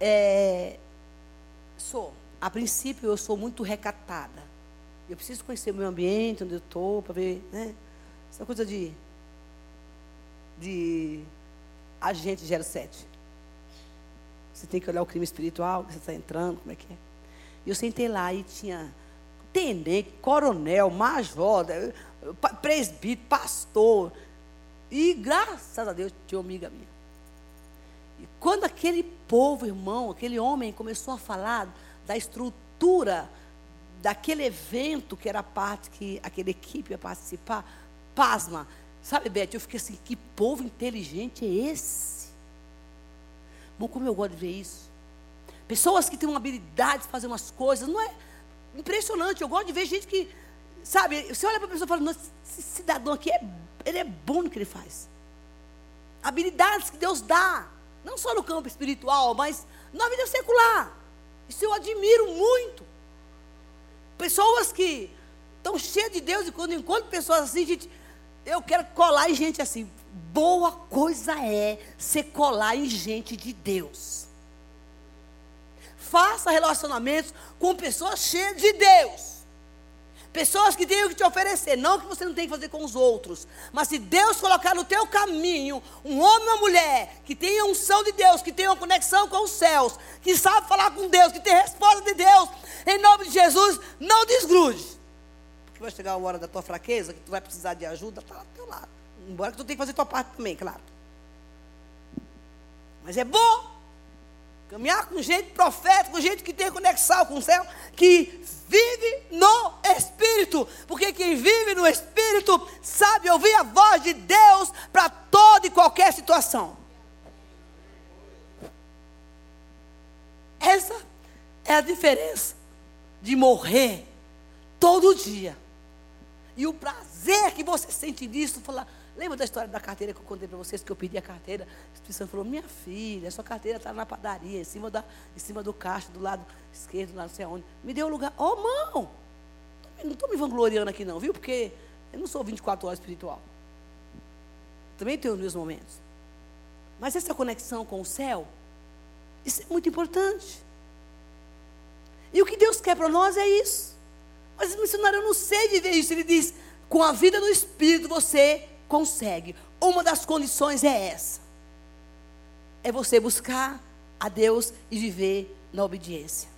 é, sou. A princípio, eu sou muito recatada. Eu preciso conhecer o meu ambiente, onde eu estou, para ver, né? Essa coisa de, de agente 07. Você tem que olhar o crime espiritual, que você está entrando, como é que é. E eu sentei lá e tinha tenente, coronel, major, presbítero, pastor. E graças a Deus tinha uma amiga minha. E quando aquele povo, irmão, aquele homem começou a falar da estrutura daquele evento que era parte que aquela equipe ia participar, pasma. Sabe, Beth, eu fiquei assim, que povo inteligente é esse? Bom, como eu gosto de ver isso. Pessoas que têm uma habilidade de fazer umas coisas, não é impressionante. Eu gosto de ver gente que, sabe, você olha para a pessoa e fala, esse cidadão aqui, é, ele é bom no que ele faz. Habilidades que Deus dá, não só no campo espiritual, mas na vida secular. Isso eu admiro muito. Pessoas que estão cheias de Deus e quando encontro pessoas assim, gente, eu quero colar em gente assim. Boa coisa é ser colar em gente de Deus. Faça relacionamentos com pessoas cheias de Deus. Pessoas que têm o que te oferecer, não que você não tem que fazer com os outros. Mas se Deus colocar no teu caminho um homem ou uma mulher que tenha unção de Deus, que tenha uma conexão com os céus, que sabe falar com Deus, que tem resposta de Deus, em nome de Jesus, não desgrude. Porque vai chegar a hora da tua fraqueza, que tu vai precisar de ajuda, está lá do teu lado. Embora que tu tenha que fazer tua parte também, claro. Mas é bom Caminhar com gente profética, com gente que tem conexão com o céu, que vive no Espírito. Porque quem vive no Espírito sabe ouvir a voz de Deus para toda e qualquer situação. Essa é a diferença de morrer todo dia. E o prazer que você sente disso, falar, Lembra da história da carteira que eu contei para vocês, que eu pedi a carteira? A instituição falou, minha filha, sua carteira está na padaria, em cima, da, em cima do caixa, do lado esquerdo, lá não sei aonde. Me deu um lugar. Ô, oh, mão! Não estou me vangloriando aqui não, viu? Porque eu não sou 24 horas espiritual. Também tenho os meus momentos. Mas essa conexão com o céu, isso é muito importante. E o que Deus quer para nós é isso. Mas missionário, eu não sei viver isso. Ele diz, com a vida no Espírito você consegue. Uma das condições é essa: é você buscar a Deus e viver na obediência.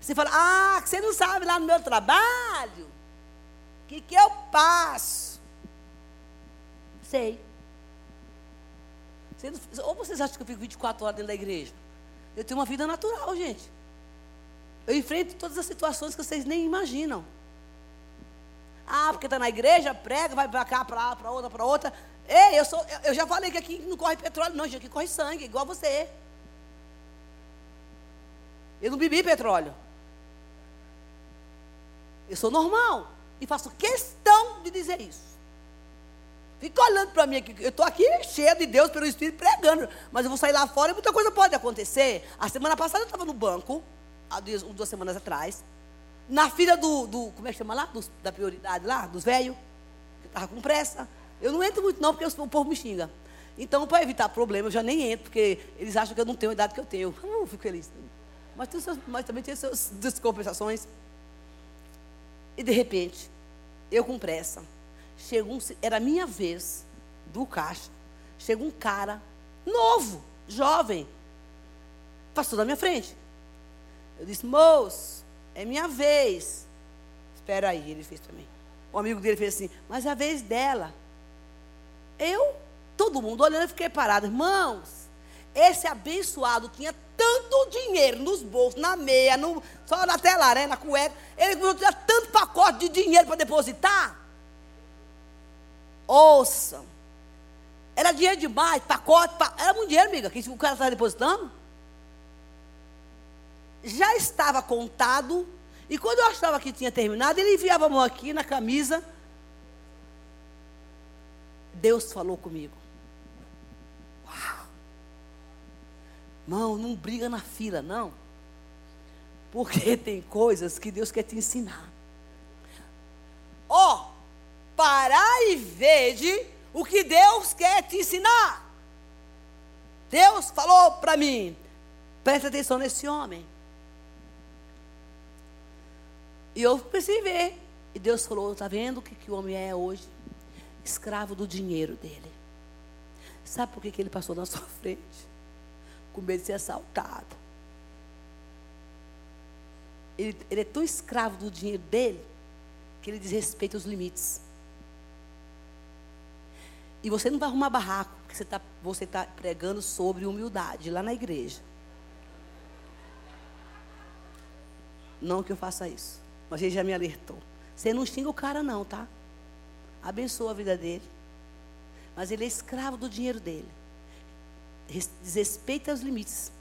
Você fala, ah, você não sabe lá no meu trabalho? O que, que eu passo? Sei. Ou vocês acham que eu fico 24 horas dentro da igreja? Eu tenho uma vida natural, gente. Eu enfrento todas as situações que vocês nem imaginam. Ah, porque está na igreja, prega, vai para cá, para lá, para outra, para outra. Ei, eu, sou, eu já falei que aqui não corre petróleo, não, gente, aqui corre sangue, igual você. Eu não bebi petróleo. Eu sou normal. E faço questão de dizer isso. Fica olhando para mim aqui. Eu estou aqui cheia de Deus pelo Espírito pregando. Mas eu vou sair lá fora e muita coisa pode acontecer. A semana passada eu estava no banco, há duas, duas semanas atrás. Na fila do, do Como é que chama lá? Da prioridade lá, dos velhos. Que estava com pressa. Eu não entro muito, não, porque o povo me xinga. Então, para evitar problema, eu já nem entro, porque eles acham que eu não tenho a idade que eu tenho. Eu fico feliz. Mas, seus, mas também tem suas descompensações. E de repente, eu com pressa, chegou um, era a minha vez do caixa, chega um cara novo, jovem, passou na minha frente. Eu disse, moço, é minha vez. Espera aí, ele fez mim. O amigo dele fez assim, mas é a vez dela. Eu, todo mundo olhando, eu fiquei parado. Irmãos, esse abençoado tinha tanto dinheiro nos bolsos, na meia, no, só na tela, né, na cueca. Ele tinha tanto pacote de dinheiro para depositar. Ouça. Era dinheiro demais, pacote, era muito dinheiro, amiga, que o cara estava depositando. Já estava contado, e quando eu achava que tinha terminado, ele enviava a mão aqui na camisa. Deus falou comigo. Uau! Irmão, não briga na fila, não. Porque *laughs* tem coisas que Deus quer te ensinar. Ó, oh, parar e vede o que Deus quer te ensinar. Deus falou para mim, presta atenção nesse homem. E eu pensei ver. E Deus falou, está vendo o que, que o homem é hoje? Escravo do dinheiro dele. Sabe por que, que ele passou na *laughs* sua frente? Com medo de ser assaltado. Ele, ele é tão escravo do dinheiro dele que ele desrespeita os limites. E você não vai arrumar barraco, porque você está você tá pregando sobre humildade lá na igreja. Não que eu faça isso. Mas ele já me alertou. Você não xinga o cara, não, tá? Abençoa a vida dele. Mas ele é escravo do dinheiro dele. Desrespeita os limites.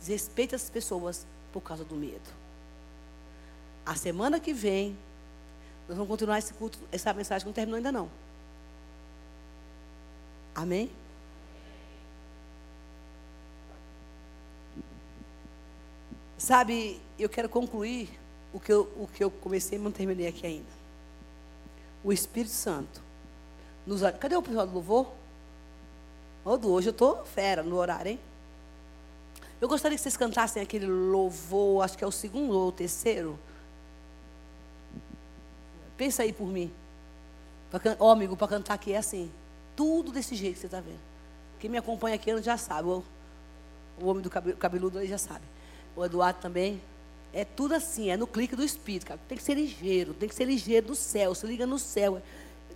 Desrespeita as pessoas por causa do medo. A semana que vem, nós vamos continuar esse culto, essa mensagem não terminou ainda não. Amém? Sabe, eu quero concluir o que eu, o que eu comecei e não terminei aqui ainda. O Espírito Santo. Nos, cadê o pessoal do louvor? Oh, do hoje eu estou fera no horário, hein? Eu gostaria que vocês cantassem aquele louvor, acho que é o segundo ou o terceiro. Pensa aí por mim. Ó, oh, amigo, para cantar aqui é assim. Tudo desse jeito que você está vendo. Quem me acompanha aqui já sabe. O, o homem do cabeludo aí já sabe. O Eduardo também. É tudo assim, é no clique do Espírito, cara. Tem que ser ligeiro, tem que ser ligeiro no céu. Se liga no céu.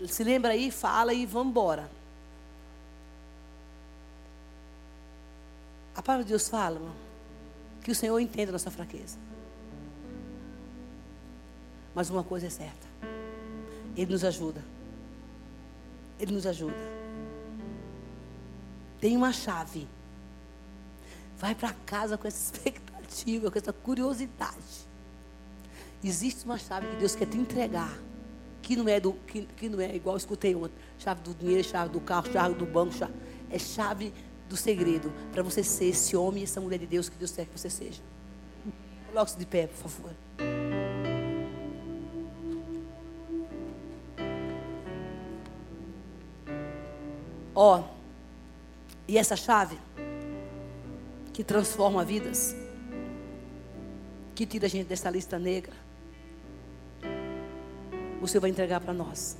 Se lembra aí, fala e vamos embora. A palavra de Deus fala, irmão, que o Senhor entende a nossa fraqueza. Mas uma coisa é certa: Ele nos ajuda. Ele nos ajuda. Tem uma chave. Vai para casa com essa *laughs* expectativa, com essa curiosidade. Existe uma chave que Deus quer te entregar. Que não é, do, que, que não é igual eu escutei ontem. Chave do dinheiro, chave do carro, chave do banco. Chave, é chave do segredo. Para você ser esse homem e essa mulher de Deus que Deus quer que você seja. Coloque-se de pé, por favor. Ó, oh, e essa chave que transforma vidas, que tira a gente dessa lista negra, o Senhor vai entregar para nós.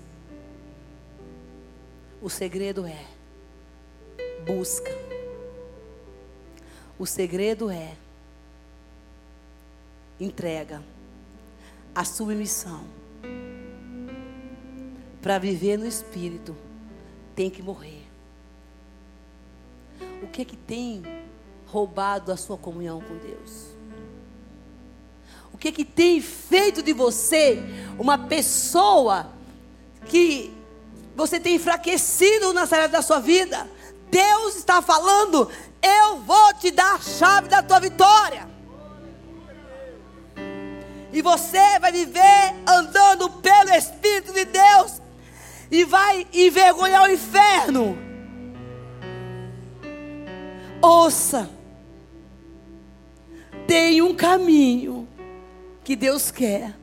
O segredo é busca. O segredo é entrega, a submissão. Para viver no espírito, tem que morrer. O que é que tem roubado a sua comunhão com Deus? Que que tem feito de você uma pessoa que você tem enfraquecido nas áreas da sua vida? Deus está falando: eu vou te dar a chave da tua vitória. E você vai viver andando pelo Espírito de Deus e vai envergonhar o inferno. Ouça, tem um caminho que Deus quer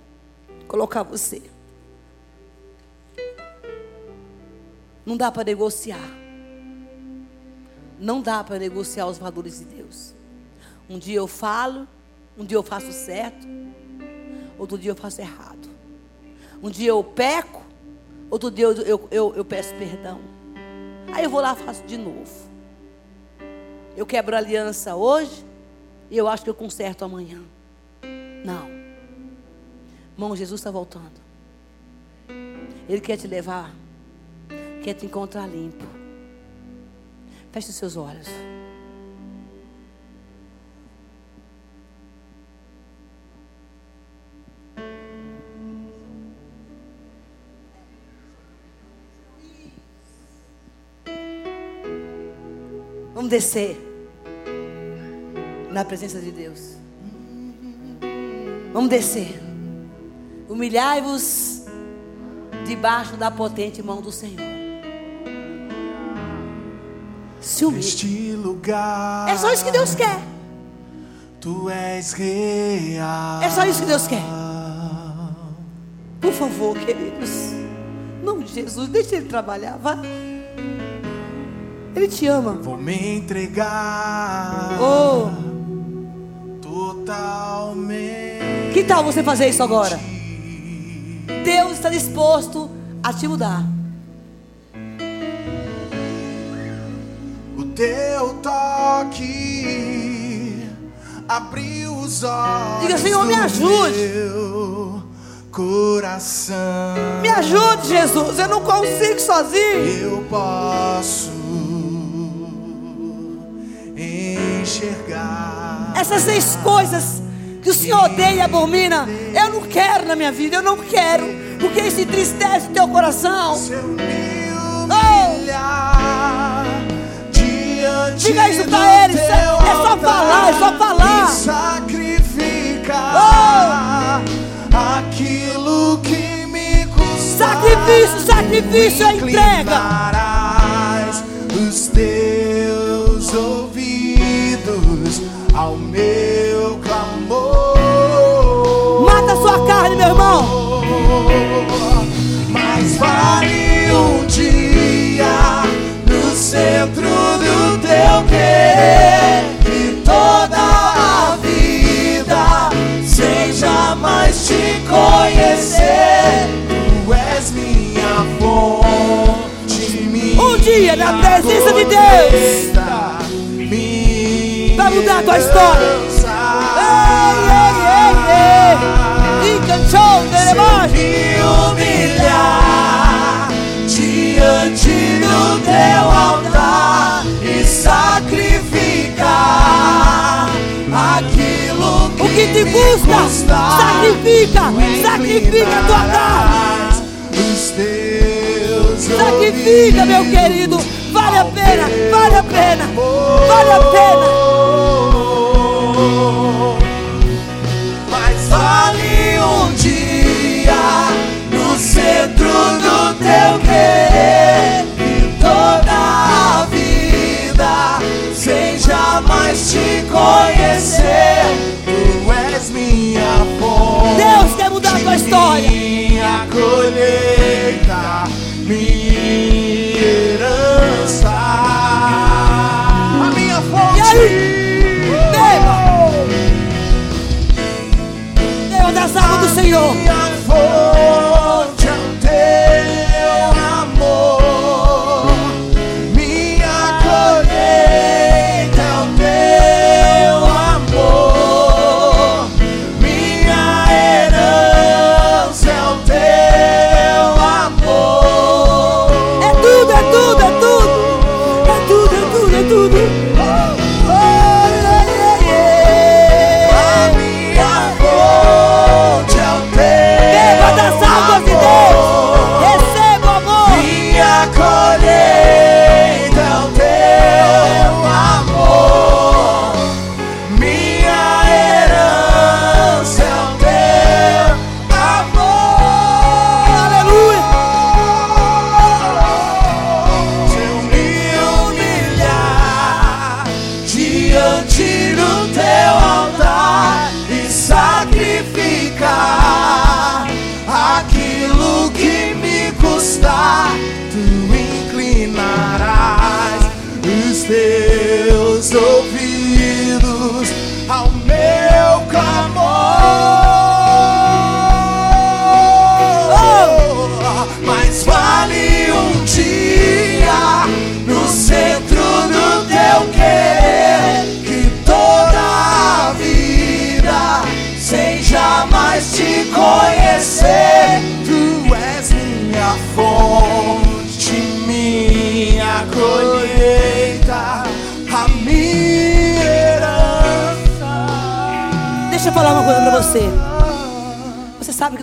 colocar você. Não dá para negociar. Não dá para negociar os valores de Deus. Um dia eu falo, um dia eu faço certo, outro dia eu faço errado. Um dia eu peco, outro dia eu, eu, eu, eu peço perdão. Aí eu vou lá e faço de novo. Eu quebro aliança hoje e eu acho que eu conserto amanhã. Não. Irmão, Jesus está voltando. Ele quer te levar, quer te encontrar limpo. Feche os seus olhos. Vamos descer na presença de Deus. Vamos descer. Humilhai-vos debaixo da potente mão do Senhor se humilhe. lugar. É só isso que Deus quer. Tu és real. É só isso que Deus quer. Por favor, queridos. Não, Jesus, deixa ele trabalhar, vá. Ele te ama. Vou me entregar. Oh. Totalmente. Que tal você fazer isso agora? Deus está disposto a te mudar. teu toque abriu os olhos. Diga, Senhor, me ajude. Coração. Me ajude, Jesus. Eu não consigo sozinho. Eu posso enxergar essas seis coisas que o Senhor odeia e abomina. Eu não quero na minha vida. Eu não quero. Porque isso entristece o teu coração. Oh. Diga isso para eles. É, é só falar, é só falar. Sacrificar oh. aquilo que me custa. Sacrifício, sacrifício é entrega. Os teus ouvidos ao meu meu irmão. Mas vale um dia no centro do teu querer e toda a vida sem jamais te conhecer. Tu és minha fonte, minha Um dia na presença de Deus vai mudar a tua história. Ei, ei, ei, ei. Encantou, Me humilhar diante do teu altar e sacrificar aquilo que, o que te custa. custa sacrifica, sacrifica a tua carne. Sacrifica, meu querido. Vale a pena, vale a pena, vale a pena.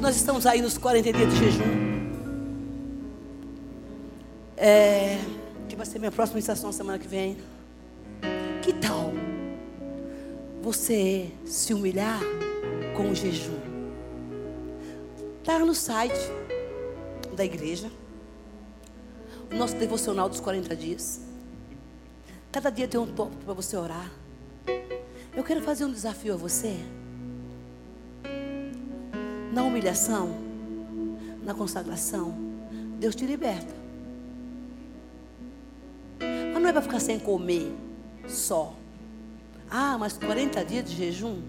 Nós estamos aí nos 40 dias de jejum. É, que vai ser minha próxima estação semana que vem. Que tal você se humilhar com o jejum? Está no site da igreja. O nosso devocional dos 40 dias. Cada dia tem um tópico para você orar. Eu quero fazer um desafio a você. Na humilhação, na consagração, Deus te liberta. Mas não é para ficar sem comer só. Ah, mas 40 dias de jejum?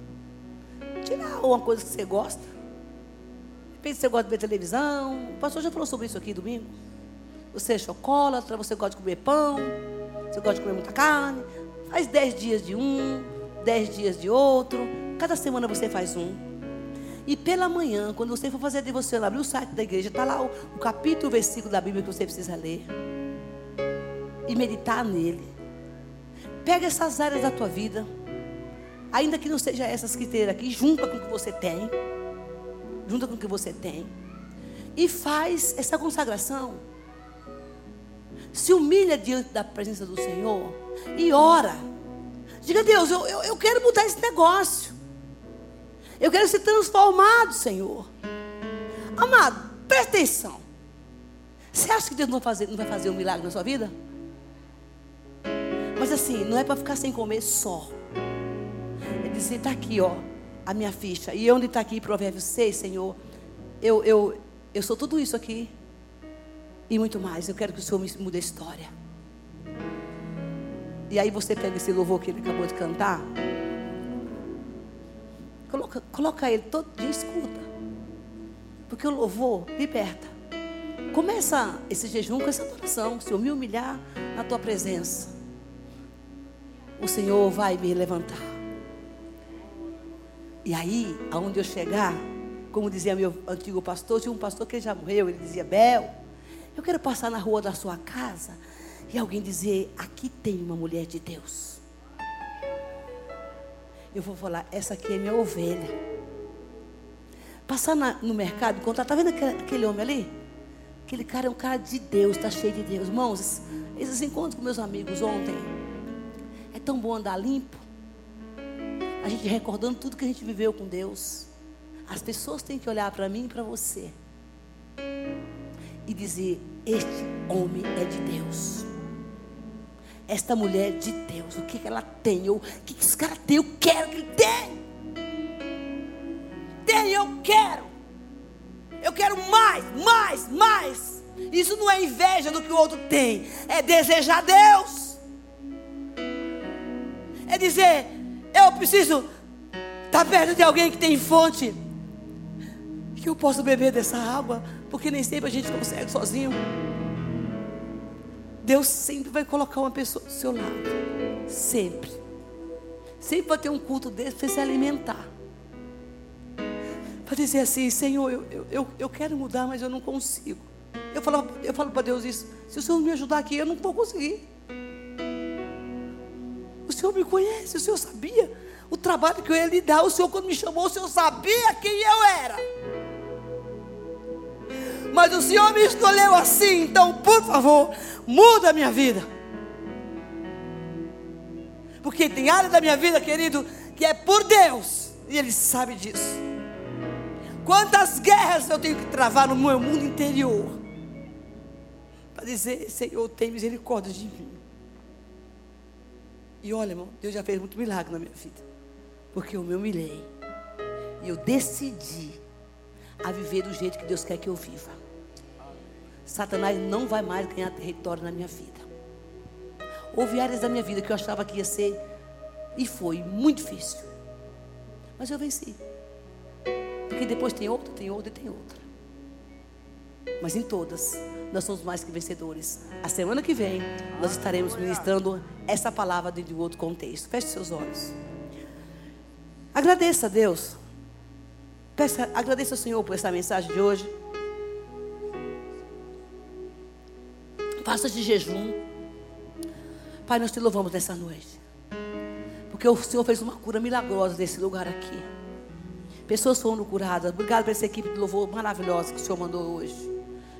Tira uma coisa que você gosta. De repente você gosta de ver televisão. O pastor já falou sobre isso aqui domingo. Você é chocolatra, você gosta de comer pão, você gosta de comer muita carne. Faz 10 dias de um, 10 dias de outro. Cada semana você faz um. E pela manhã, quando você for fazer a devoção, abrir o site da igreja, está lá o, o capítulo, o versículo da Bíblia que você precisa ler. E meditar nele. Pega essas áreas da tua vida. Ainda que não seja essas que tem aqui, junta com o que você tem. Junta com o que você tem. E faz essa consagração. Se humilha diante da presença do Senhor e ora. Diga, Deus, eu, eu, eu quero mudar esse negócio. Eu quero ser transformado, Senhor. Amado, presta atenção. Você acha que Deus não vai fazer, não vai fazer um milagre na sua vida? Mas assim, não é para ficar sem comer só. É dizer, está aqui, ó, a minha ficha. E onde está aqui Provérbios 6, Senhor? Eu, eu, eu sou tudo isso aqui. E muito mais. Eu quero que o Senhor me mude a história. E aí você pega esse louvor que ele acabou de cantar. Coloca, coloca ele todo dia, escuta. Porque o louvor liberta. Começa esse jejum com essa adoração. Se eu me humilhar na tua presença, o Senhor vai me levantar. E aí, aonde eu chegar, como dizia meu antigo pastor, tinha um pastor que já morreu, ele dizia: Bel, eu quero passar na rua da sua casa e alguém dizer: aqui tem uma mulher de Deus. Eu vou falar: essa aqui é minha ovelha. Passar na, no mercado, encontrar, tá vendo aquele, aquele, homem ali? Aquele cara é um cara de Deus, está cheio de Deus. Irmãos, esses encontros com meus amigos ontem, é tão bom andar limpo. A gente recordando tudo que a gente viveu com Deus. As pessoas têm que olhar para mim e para você e dizer: Este homem é de Deus. Esta mulher de Deus. O que, que ela tem? o que, que esse cara tem? Eu quero que ele tenha. Tem, eu quero. Eu quero mais, mais, mais. Isso não é inveja do que o outro tem. É desejar Deus. É dizer, eu preciso estar perto de alguém que tem fonte. Que eu possa beber dessa água. Porque nem sempre a gente consegue sozinho. Deus sempre vai colocar uma pessoa do seu lado. Sempre. Sempre vai ter um culto desse para se alimentar. Para dizer assim, Senhor, eu, eu, eu, eu quero mudar, mas eu não consigo. Eu falo, eu falo para Deus isso. Se o Senhor me ajudar aqui, eu não vou conseguir. O Senhor me conhece, o Senhor sabia o trabalho que eu ia lhe dar. O Senhor, quando me chamou, o Senhor sabia quem eu era. Mas o Senhor me escolheu assim, então, por favor, muda a minha vida. Porque tem área da minha vida, querido, que é por Deus, e Ele sabe disso. Quantas guerras eu tenho que travar no meu mundo interior, para dizer: Senhor, tem misericórdia de mim. E olha, irmão, Deus já fez muito milagre na minha vida, porque eu me humilhei, e eu decidi a viver do jeito que Deus quer que eu viva. Satanás não vai mais ganhar território na minha vida. Houve áreas da minha vida que eu achava que ia ser, e foi muito difícil. Mas eu venci. Porque depois tem outra, tem outra e tem outra. Mas em todas, nós somos mais que vencedores. A semana que vem, nós estaremos ministrando essa palavra dentro de um outro contexto. Feche seus olhos. Agradeça a Deus. Peça, agradeça ao Senhor por essa mensagem de hoje. Faça de jejum. Pai, nós te louvamos nessa noite. Porque o Senhor fez uma cura milagrosa nesse lugar aqui. Pessoas foram curadas. Obrigado por essa equipe de louvor maravilhosa que o Senhor mandou hoje.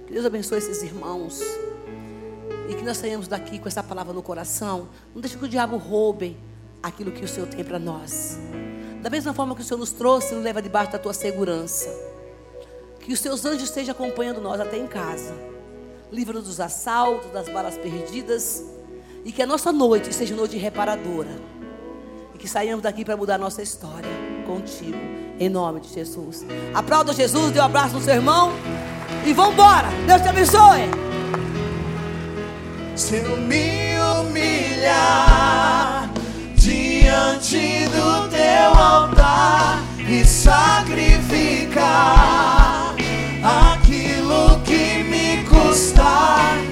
Que Deus abençoe esses irmãos. E que nós saímos daqui com essa palavra no coração. Não deixe que o diabo roube aquilo que o Senhor tem para nós. Da mesma forma que o Senhor nos trouxe, nos leva debaixo da tua segurança. Que os teus anjos estejam acompanhando nós até em casa. Livra-nos dos assaltos, das balas perdidas. E que a nossa noite seja noite reparadora. E que saímos daqui para mudar a nossa história contigo. Em nome de Jesus. Aplauda Jesus, dê um abraço no seu irmão. E vamos embora. Deus te abençoe. Se eu me humilhar diante do teu altar e sacrificar. star.